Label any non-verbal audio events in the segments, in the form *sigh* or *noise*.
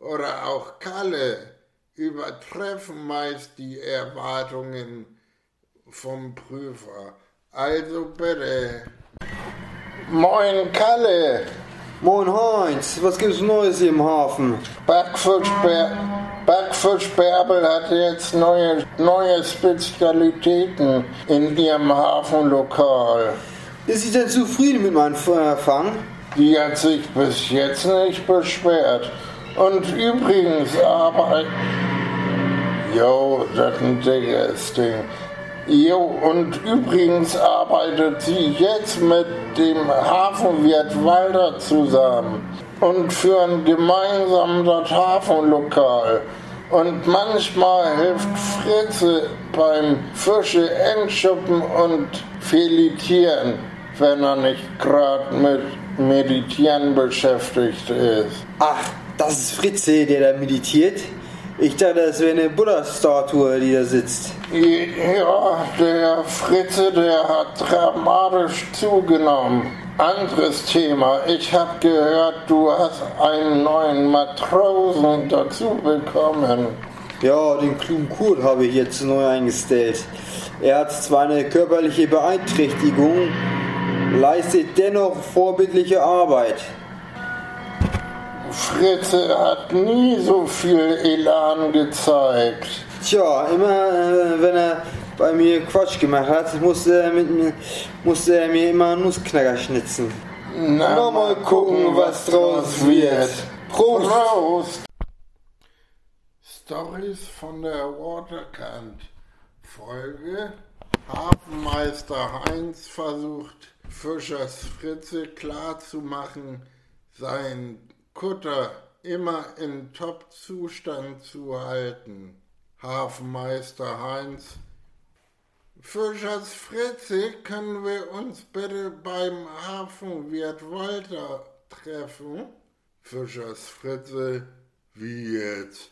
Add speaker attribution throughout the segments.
Speaker 1: oder auch Kalle übertreffen meist die Erwartungen vom Prüfer. Also bitte. Moin Kalle.
Speaker 2: Moin Heinz, was gibt's Neues hier im Hafen?
Speaker 1: Backfischbär Backfischbärbel hat jetzt neue, neue Spezialitäten in ihrem Hafenlokal.
Speaker 2: Ist sie denn zufrieden mit meinem Fang?
Speaker 1: Die hat sich bis jetzt nicht beschwert. Und übrigens aber. Jo, das ist ein dickes Ding. Jo, und übrigens arbeitet sie jetzt mit dem Hafenwirt Walter zusammen und führen gemeinsam das Hafenlokal. Und manchmal hilft Fritze beim Fische entschuppen und filetieren, wenn er nicht gerade mit Meditieren beschäftigt ist.
Speaker 2: Ach, das ist Fritze, der da meditiert. Ich dachte, das wäre eine Buddha-Statue, die da sitzt.
Speaker 1: Ja, der Fritze, der hat dramatisch zugenommen. Anderes Thema. Ich habe gehört, du hast einen neuen Matrosen dazu bekommen.
Speaker 2: Ja, den klugen Kurt habe ich jetzt neu eingestellt. Er hat zwar eine körperliche Beeinträchtigung, leistet dennoch vorbildliche Arbeit.
Speaker 1: Fritze hat nie so viel Elan gezeigt.
Speaker 2: Tja, immer äh, wenn er bei mir Quatsch gemacht hat, musste er, mit mir, musste er mir immer Nussknacker schnitzen.
Speaker 1: Na, Na mal gucken, was draus wird. Prost! Prost. Stories von der Waterkant. Folge Hafenmeister Heinz versucht Fischers Fritze klarzumachen, sein Kutter immer in Top-Zustand zu halten. Hafenmeister Heinz. Fischers Fritze, können wir uns bitte beim Hafenwirt Walter treffen? Fischers Fritze, wie jetzt?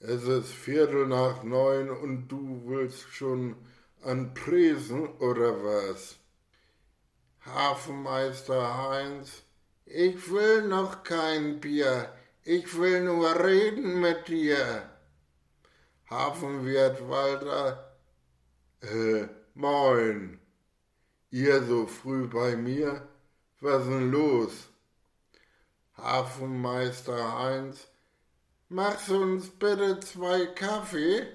Speaker 1: Es ist Viertel nach neun und du willst schon an Tresen oder was? Hafenmeister Heinz, ich will noch kein Bier, ich will nur reden mit dir. Hafenwirt Walter, äh, moin. Ihr so früh bei mir? Was denn los? Hafenmeister Heinz, machst uns bitte zwei Kaffee?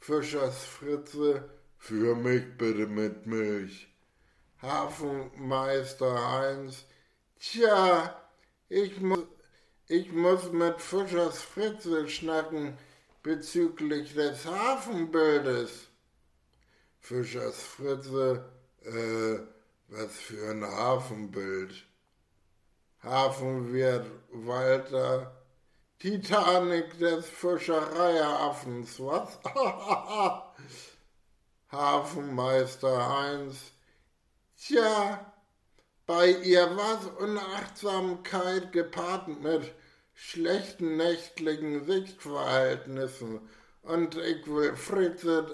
Speaker 1: Fischers Fritze, für mich bitte mit Milch. Hafenmeister Heinz, tja, ich muss, ich muss mit Fischers Fritze schnacken bezüglich des Hafenbildes. Fischers Fritze, äh, was für ein Hafenbild. Hafenwirt Walter, Titanic des Fischereiaffens, was? *laughs* Hafenmeister Heinz, tja, bei ihr was Unachtsamkeit gepaart mit schlechten nächtlichen Sichtverhältnissen und ich will Fritze,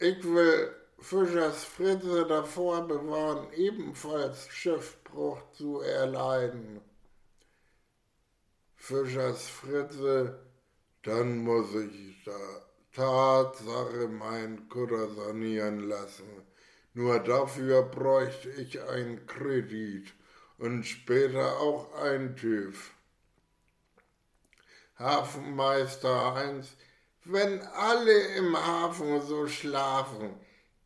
Speaker 1: ich will Fischers Fritze davor bewahren, ebenfalls Schiffbruch zu erleiden. Fischers Fritze, dann muss ich da Tatsache mein Kutter sanieren lassen. Nur dafür bräuchte ich einen Kredit und später auch ein TÜV. Hafenmeister Heinz, wenn alle im Hafen so schlafen,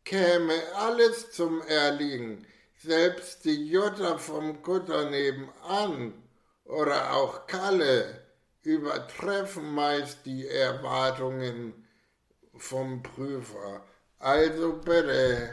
Speaker 1: käme alles zum Erliegen, selbst die Jutta vom Kutter nebenan oder auch Kalle übertreffen meist die Erwartungen vom Prüfer. Also bitte.